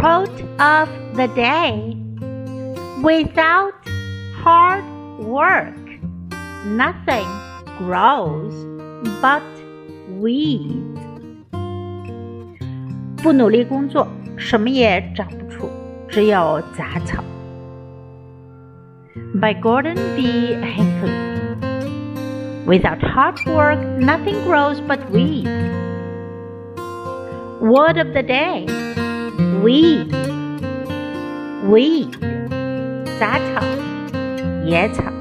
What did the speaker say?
Quote of the day Without hard work, nothing grows but weeds. 不努力工作，什么也长不出，只有杂草。By Gordon B. Hinckley. Without hard work, nothing grows but weeds. Word of the day Weed, weed, 杂草，野草。